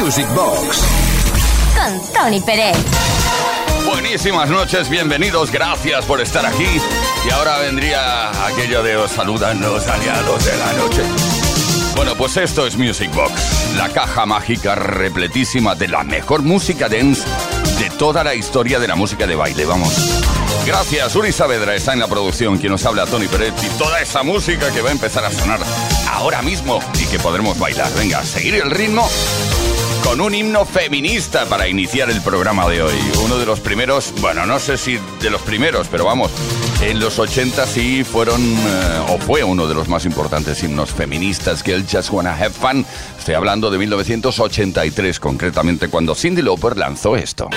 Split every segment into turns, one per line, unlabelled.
Music Box.
Con Tony Pérez.
Buenísimas noches, bienvenidos, gracias por estar aquí. Y ahora vendría aquello de os saludan los aliados de la noche. Bueno, pues esto es Music Box, la caja mágica repletísima de la mejor música dance de toda la historia de la música de baile, vamos. Gracias, Uri Saavedra está en la producción, quien nos habla Tony Pérez y toda esa música que va a empezar a sonar ahora mismo y que podremos bailar. Venga, seguir el ritmo con un himno feminista para iniciar el programa de hoy. Uno de los primeros, bueno, no sé si de los primeros, pero vamos, en los 80 sí fueron, eh, o fue uno de los más importantes himnos feministas que el Just Wanna Have Fun. Estoy hablando de 1983, concretamente cuando Cindy Lauper lanzó esto.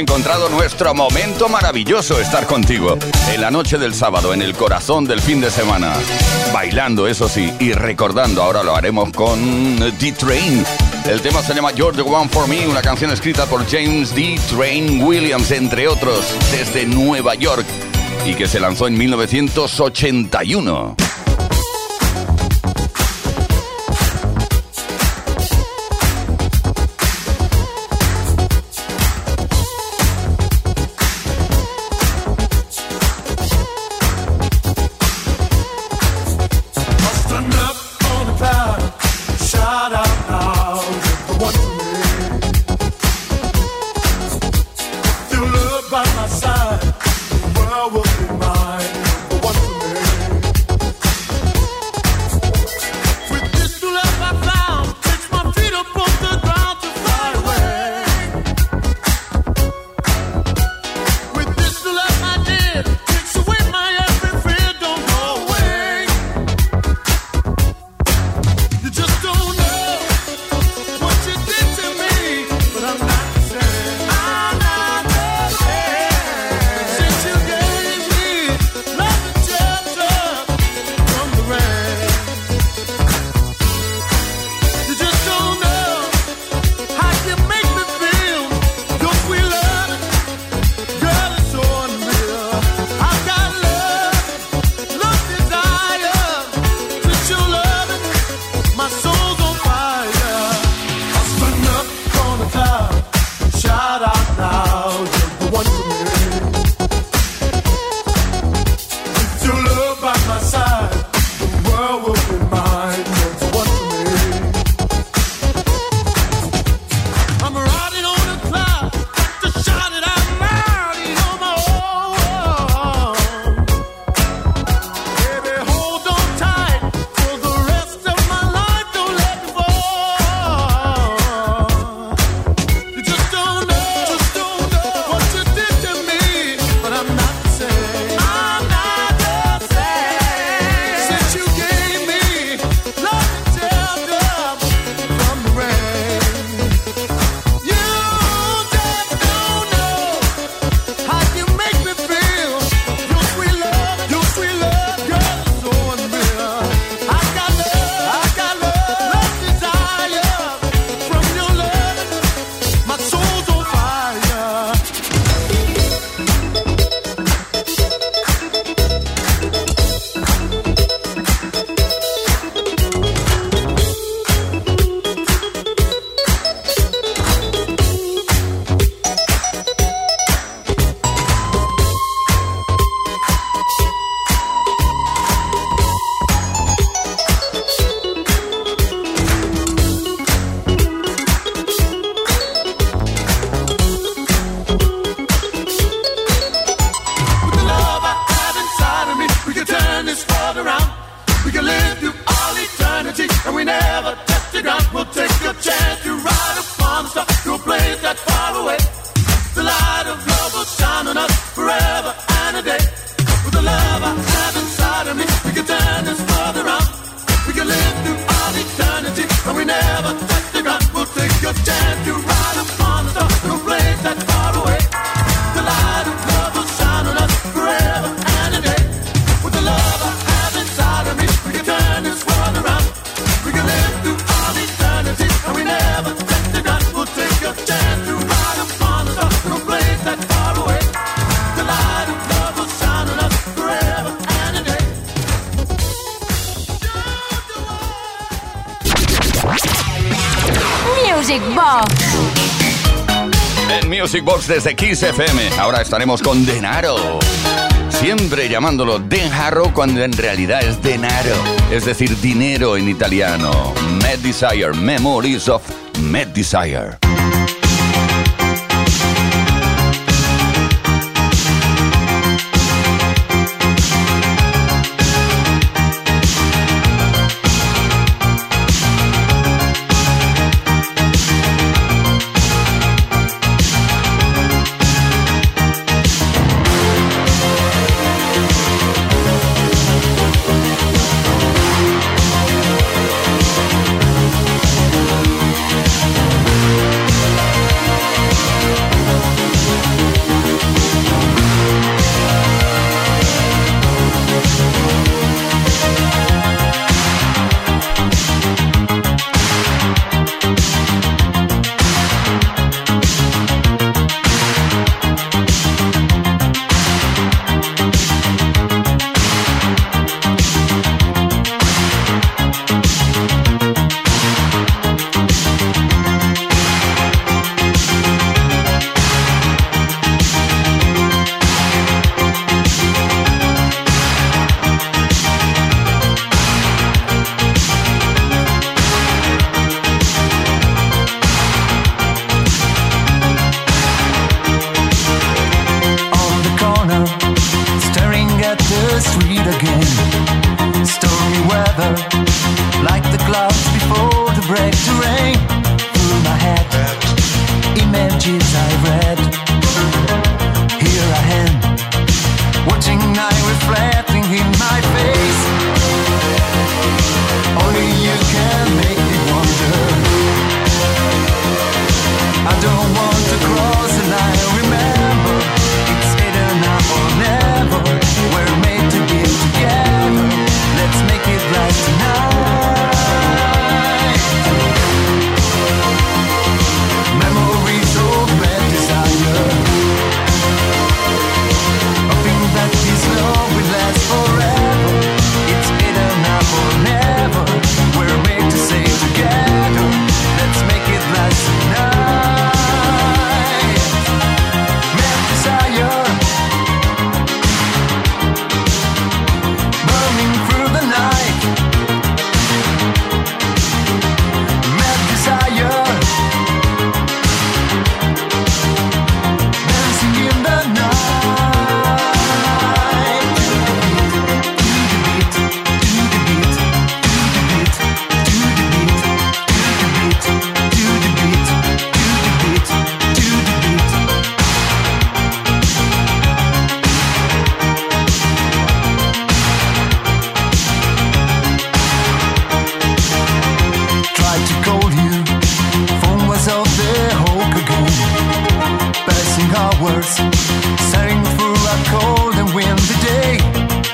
Encontrado nuestro momento maravilloso estar contigo en la noche del sábado, en el corazón del fin de semana. Bailando, eso sí, y recordando, ahora lo haremos con D-Train. El tema se llama You're the One for Me, una canción escrita por James D. Train Williams, entre otros, desde Nueva York.
y que se lanzó en 1981. Box desde Kiss FM. Ahora estaremos con Denaro. Siempre llamándolo Denaro cuando en realidad es Denaro, es decir, dinero en italiano. Mad Desire, Memories of Mad Desire.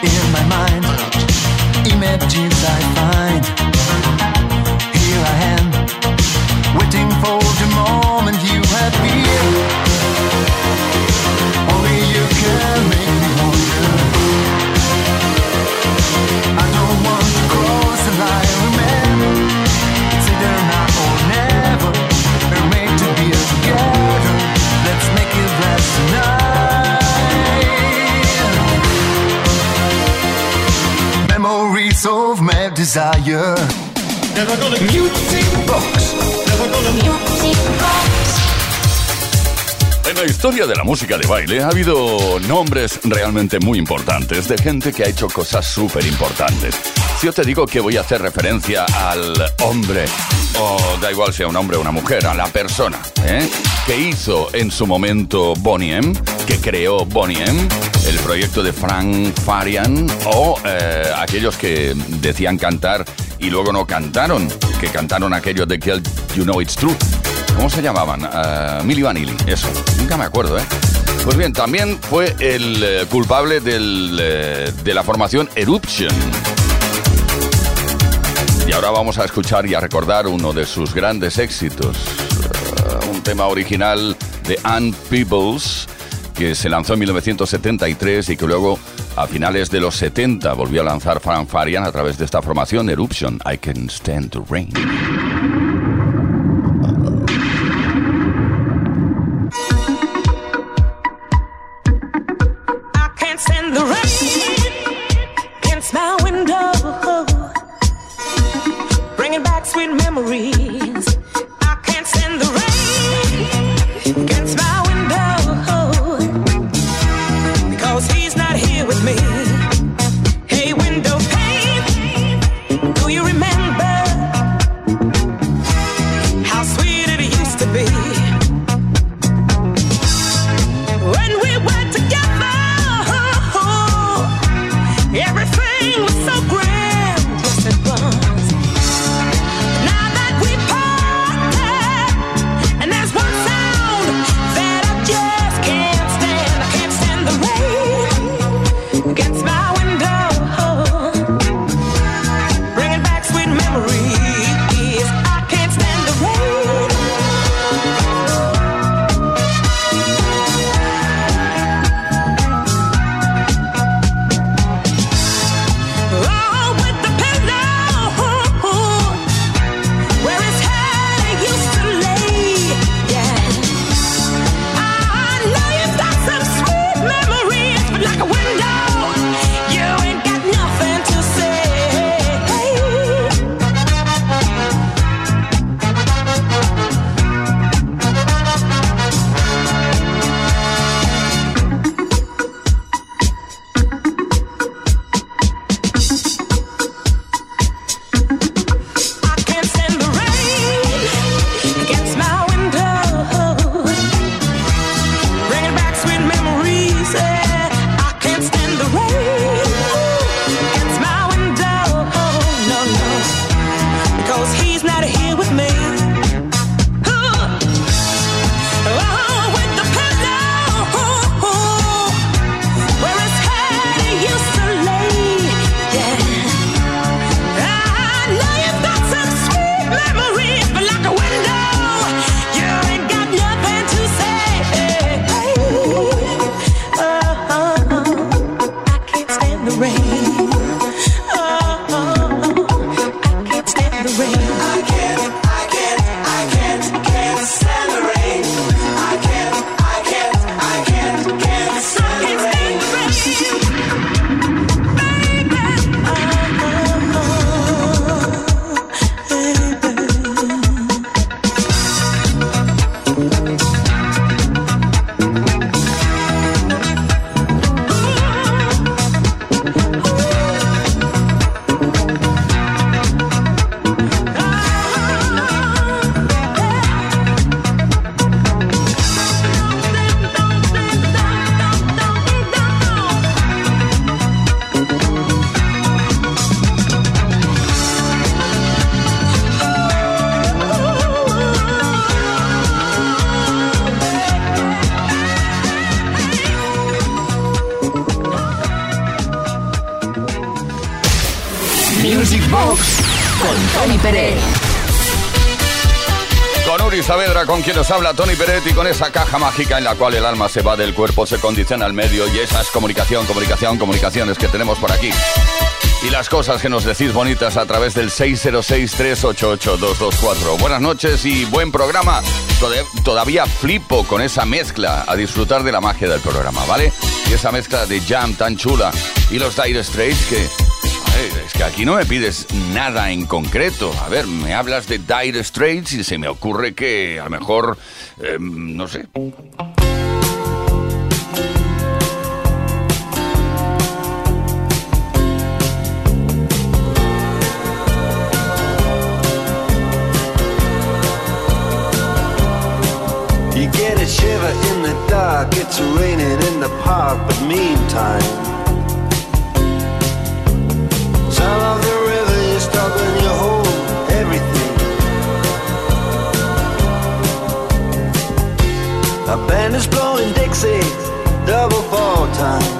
in my desire. Never gonna Music Box. Never gonna Music Box. En la historia de la música de baile ha habido nombres realmente muy importantes de gente que ha hecho cosas súper importantes. Si yo te digo que voy a hacer referencia al hombre, o da igual sea un hombre o una mujer, a la persona, ¿eh? que hizo en su momento Bonnie M, que creó Bonnie M, el proyecto de Frank Farian, o eh, aquellos que decían cantar y luego no cantaron, que cantaron aquellos de Kill You Know It's True. ¿Cómo se llamaban? Uh, Milli Vanilli, eso. Nunca me acuerdo, ¿eh? Pues bien, también fue el eh, culpable del, de la formación Eruption. Y ahora vamos a escuchar y a recordar uno de sus grandes éxitos. un tema original de Ann Peebles que se lanzó en 1973 y que luego a finales de los 70 volvió a lanzar Frank Farian a través de esta formación Eruption, I Can Stand the Rain.
against
quien nos habla Tony Peretti, con esa caja mágica en la cual el alma se va del cuerpo, se condiciona al medio y esa es comunicación, comunicación, comunicaciones que tenemos por aquí. Y las cosas que nos decís bonitas a través del 606-388-224. Buenas noches y buen programa. Todavía flipo con esa mezcla a disfrutar de la magia del programa, ¿vale? Y esa mezcla de jam tan chula y los Dire Straits que es que aquí no me pides nada en concreto. A ver, me hablas de Dire Straits y se me ocurre que a lo mejor, eh, no sé.
The river you you everything. A band is blowing Dixie, double fall time.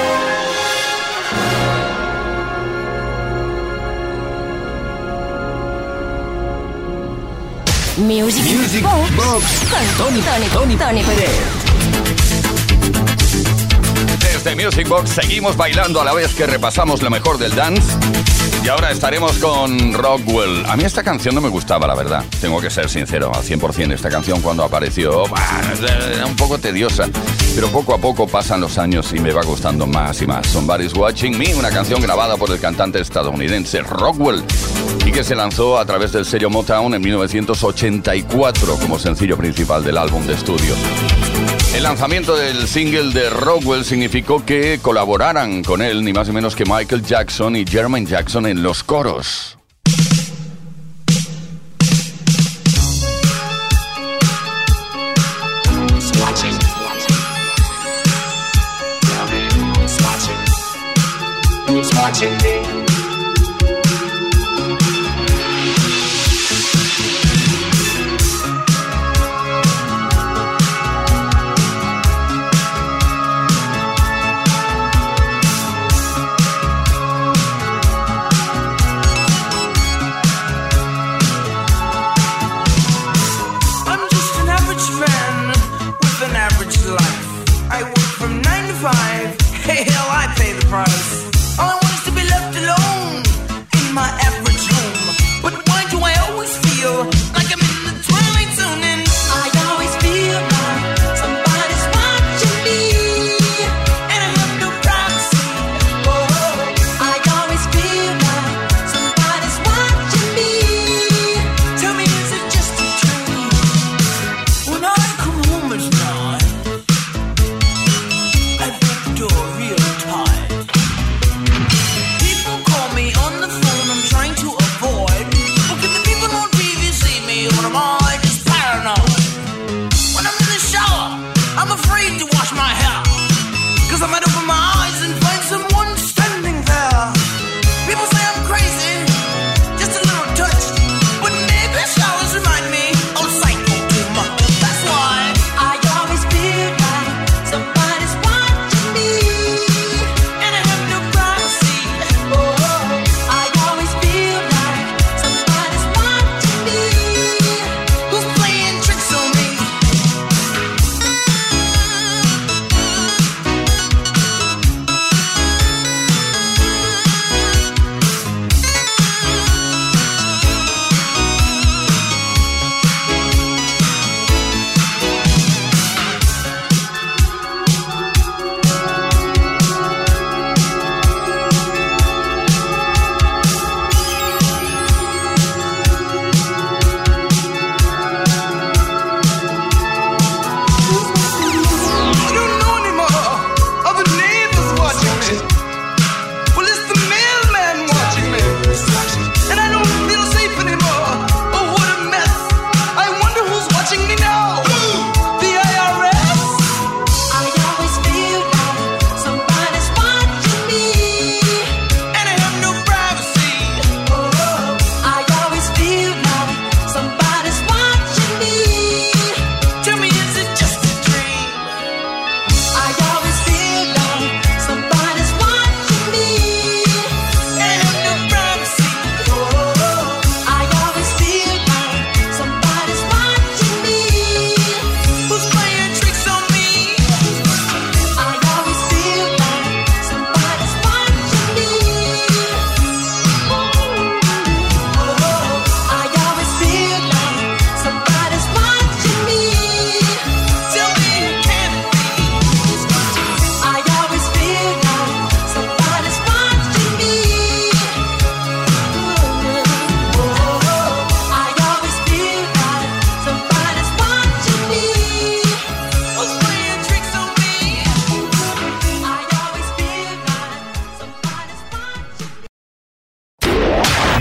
Music,
Music
Box,
Box.
con Tony, Tony, Tony, Tony Pérez.
Desde Music Box seguimos bailando a la vez que repasamos lo mejor del dance. Y ahora estaremos con Rockwell. A mí esta canción no me gustaba, la verdad. Tengo que ser sincero, al 100% esta canción cuando apareció era un poco tediosa. Pero poco a poco pasan los años y me va gustando más y más. Somebody's Watching Me, una canción grabada por el cantante estadounidense Rockwell y que se lanzó a través del sello Motown en 1984 como sencillo principal del álbum de estudio. El lanzamiento del single de Rockwell significó que colaboraran con él ni más ni menos que Michael Jackson y Jermaine Jackson en los coros.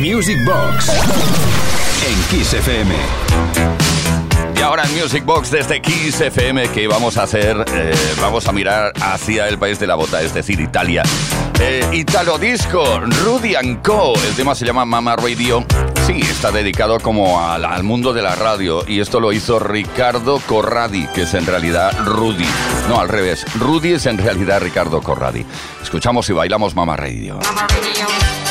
Music Box en Kiss FM.
Y ahora en Music Box desde Kiss FM, que vamos a hacer? Eh, vamos a mirar hacia el país de la bota, es decir, Italia. Eh, Italo Disco, Rudy Co. El tema se llama Mama Radio. Sí, está dedicado como al, mundo de la radio. Y esto lo hizo Ricardo Corradi, que es en realidad Rudy. No, al revés. Rudy es en realidad Ricardo Corradi. Escuchamos y bailamos Mama Radio. Mama Radio.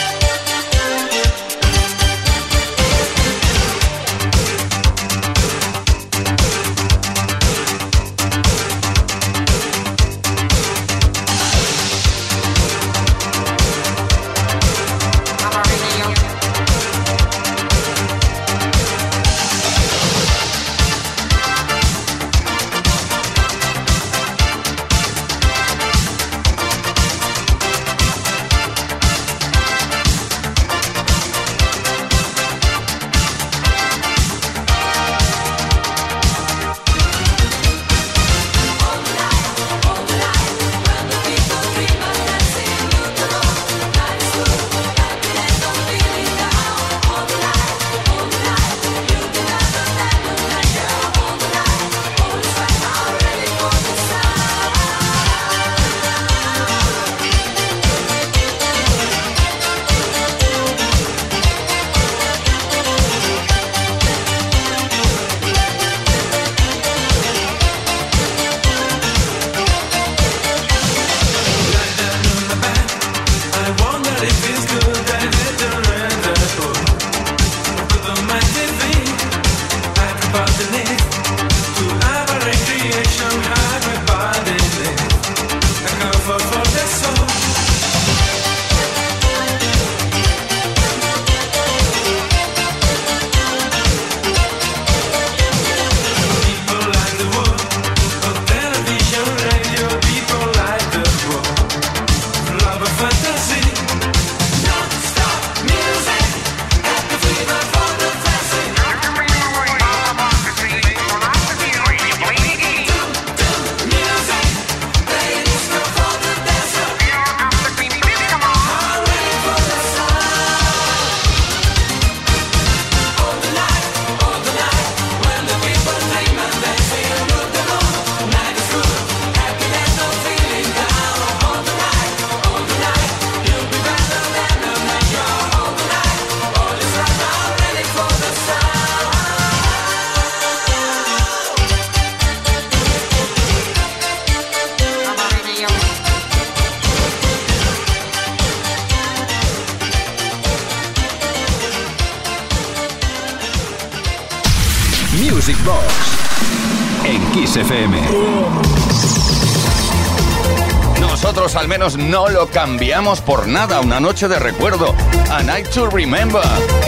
No lo cambiamos por nada. Una noche de recuerdo. A Night to Remember.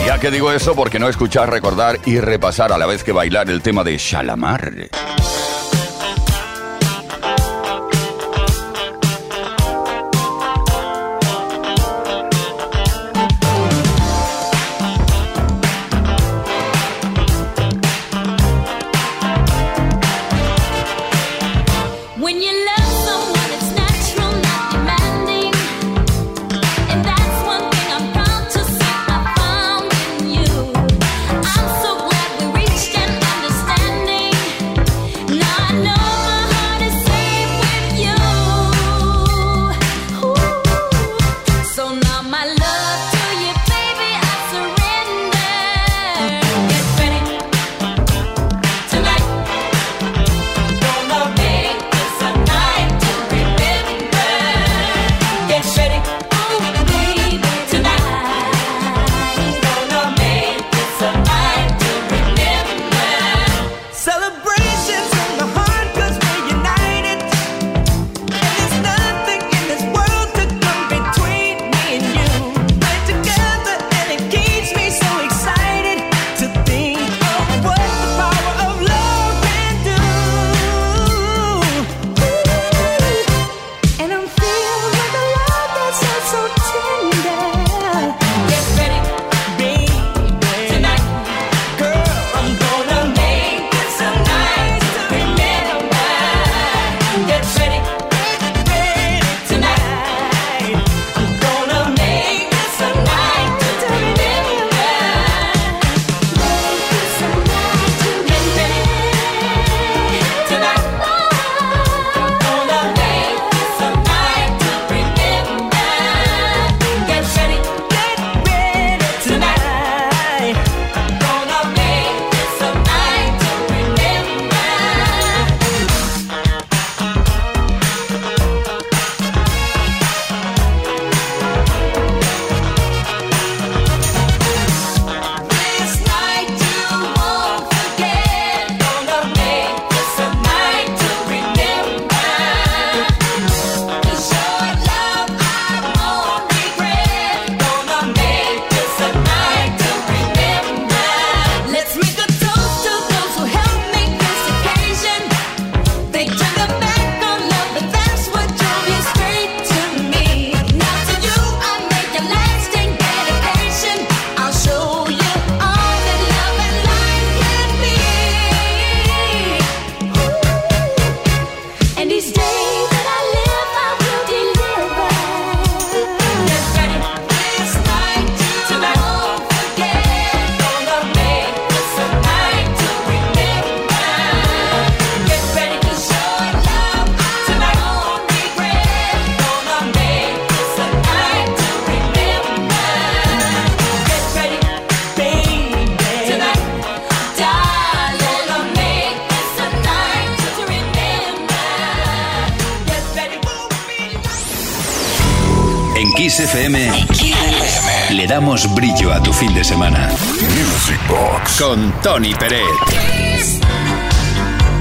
Ya que digo eso porque no escuchar, recordar y repasar a la vez que bailar el tema de Shalamar.
Tony Pérez.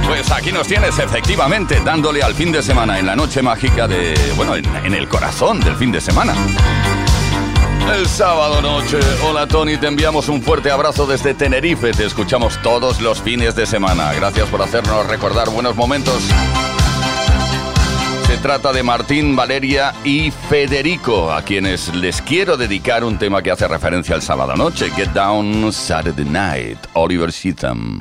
Pues aquí nos tienes efectivamente dándole al fin de semana en la noche mágica de, bueno, en, en el corazón del fin de semana. El sábado noche. Hola Tony, te enviamos un fuerte abrazo desde Tenerife. Te escuchamos todos los fines de semana. Gracias por hacernos recordar buenos momentos. Trata de Martín, Valeria y Federico, a quienes les quiero dedicar un tema que hace referencia al sábado noche, Get Down Saturday Night, Oliver Sheatham.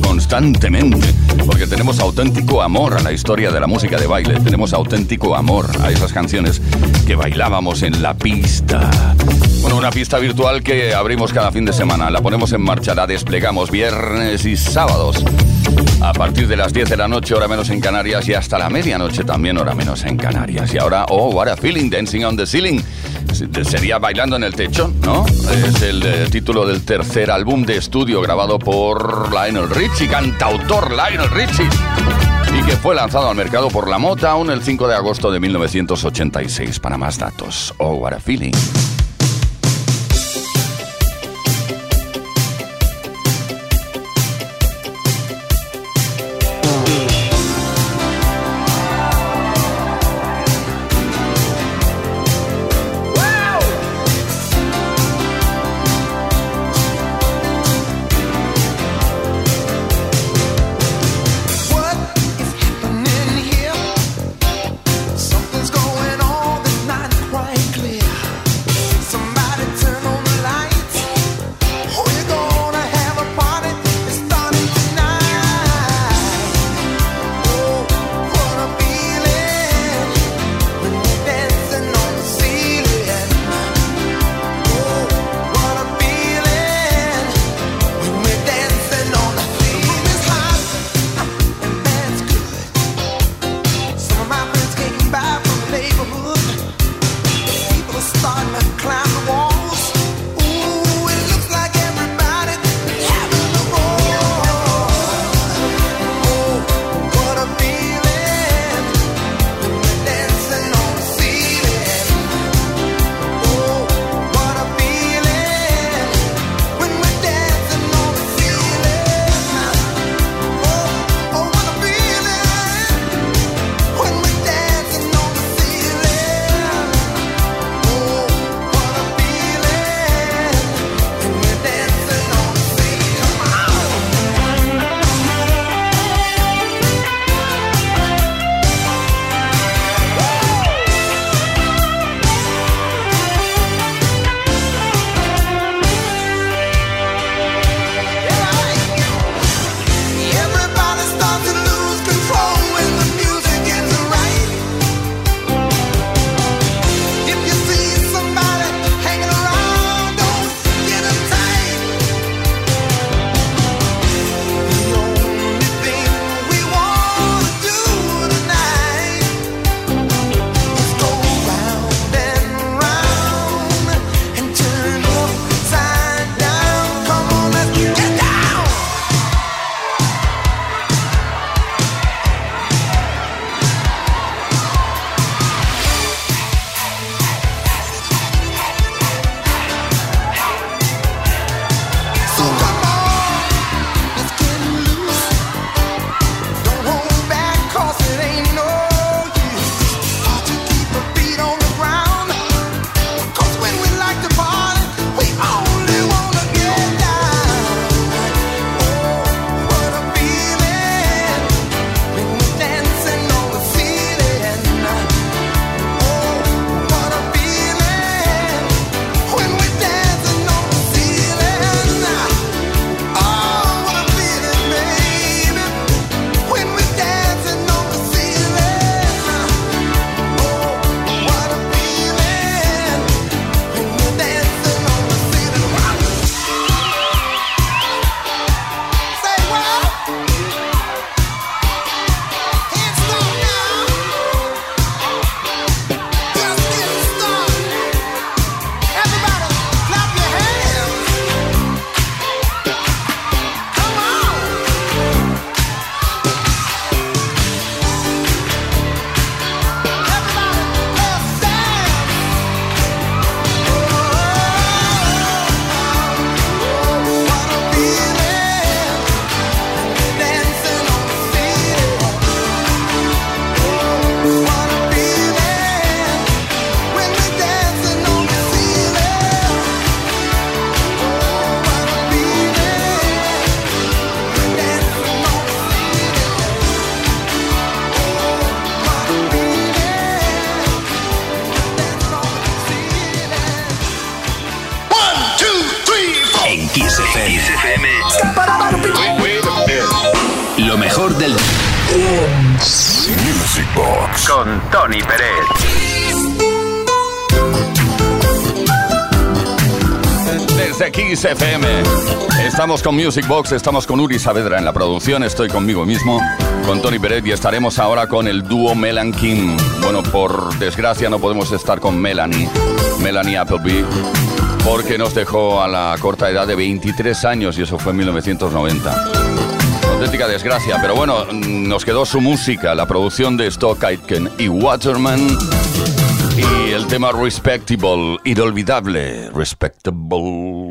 Constantemente, porque tenemos auténtico amor a la historia de la música de baile, tenemos auténtico amor a esas canciones que bailábamos en la pista. Bueno, una pista virtual que abrimos cada fin de semana, la ponemos en marcha, la desplegamos viernes y sábados. A partir de las 10 de la noche, hora menos en Canarias, y hasta la medianoche también, hora menos en Canarias. Y ahora, oh, what a feeling, dancing on the ceiling sería Bailando en el Techo, ¿no? Es el eh, título del tercer álbum de estudio grabado por Lionel Richie, cantautor Lionel Richie, y que fue lanzado al mercado por la Motown el 5 de agosto de 1986. Para más datos, Oh, What a Feeling.
Estamos con Music Box, estamos con Uri Saavedra en la producción, estoy conmigo mismo, con Tony Pérez y estaremos ahora con el dúo Melan King. Bueno, por desgracia no podemos estar con Melanie, Melanie Appleby, porque nos dejó a la corta edad de 23 años y eso fue en 1990 auténtica desgracia, pero bueno, nos quedó su música, la producción de Stock Aitken y Waterman y el tema Respectable, inolvidable, Respectable.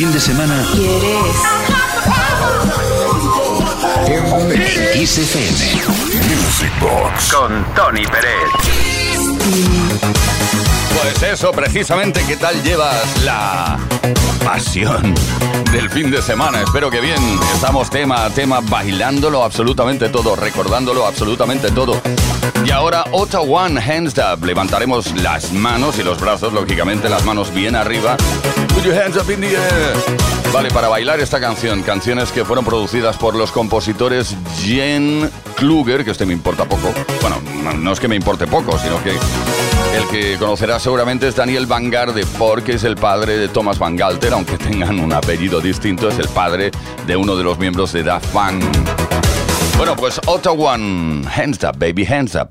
fin de semana.
¿Quieres?
En Music Box. Con Tony Pérez.
Pues eso, precisamente, ¿qué tal llevas la pasión del fin de semana? Espero que bien. Estamos tema a tema, bailándolo absolutamente todo, recordándolo absolutamente todo. Y ahora, otra One Hands Up. Levantaremos las manos y los brazos, lógicamente, las manos bien arriba Put your hands up in the air. Vale, para bailar esta canción, canciones que fueron producidas por los compositores Jen Kluger, que este me importa poco. Bueno, no es que me importe poco, sino que el que conocerá seguramente es Daniel Vangarde, porque es el padre de Thomas Van Galter, aunque tengan un apellido distinto, es el padre de uno de los miembros de Daft Punk. Bueno, pues Ottawa, hands up, baby, hands up.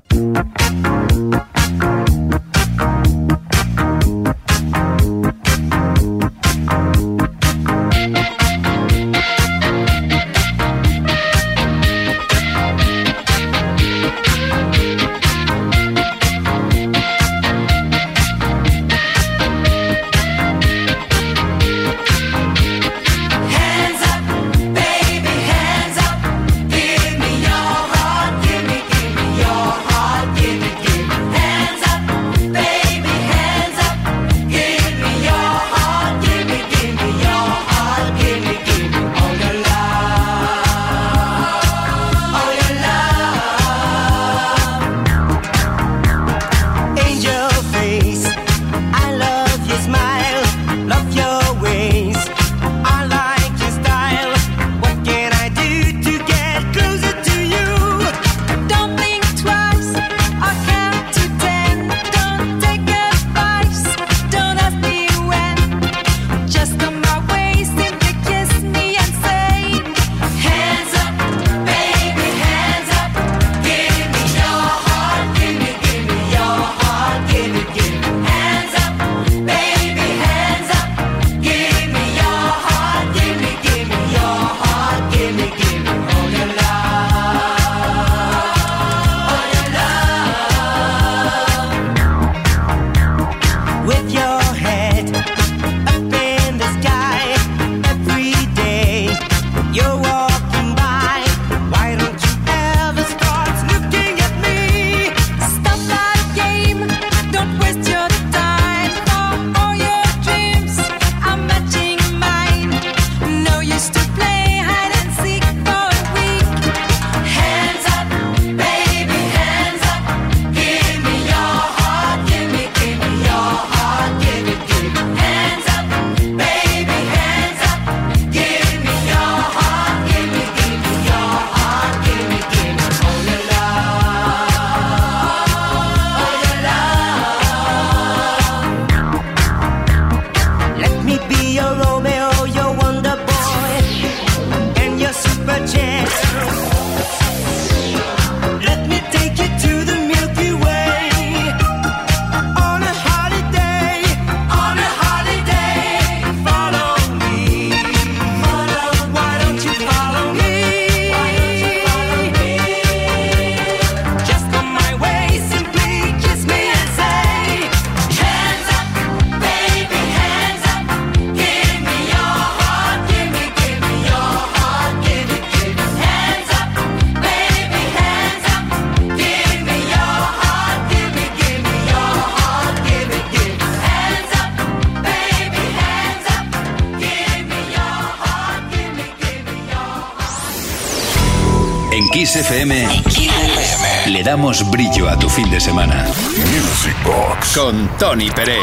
damos brillo a tu fin de semana.
Music Box
con Tony Pérez.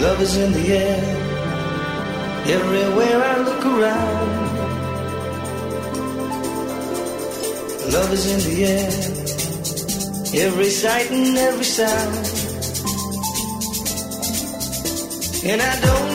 Love is in the air, everywhere I look around. Love is in the air, every sight and every sound. And I don't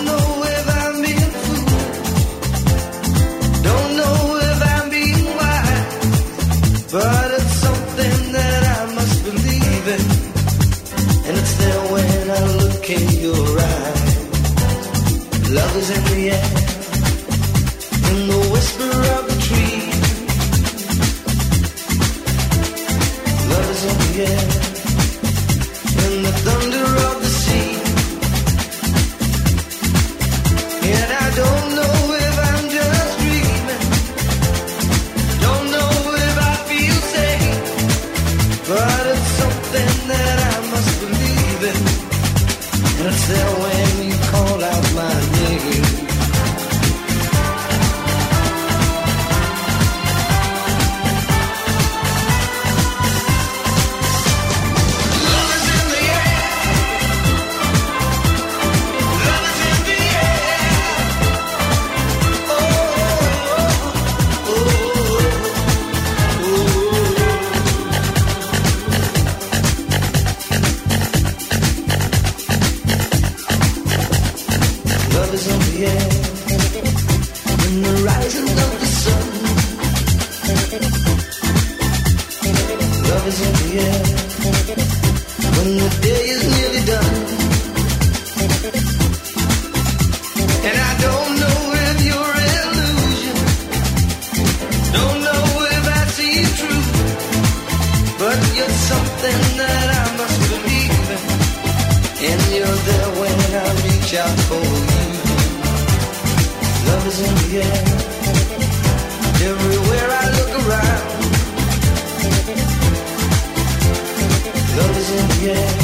yeah.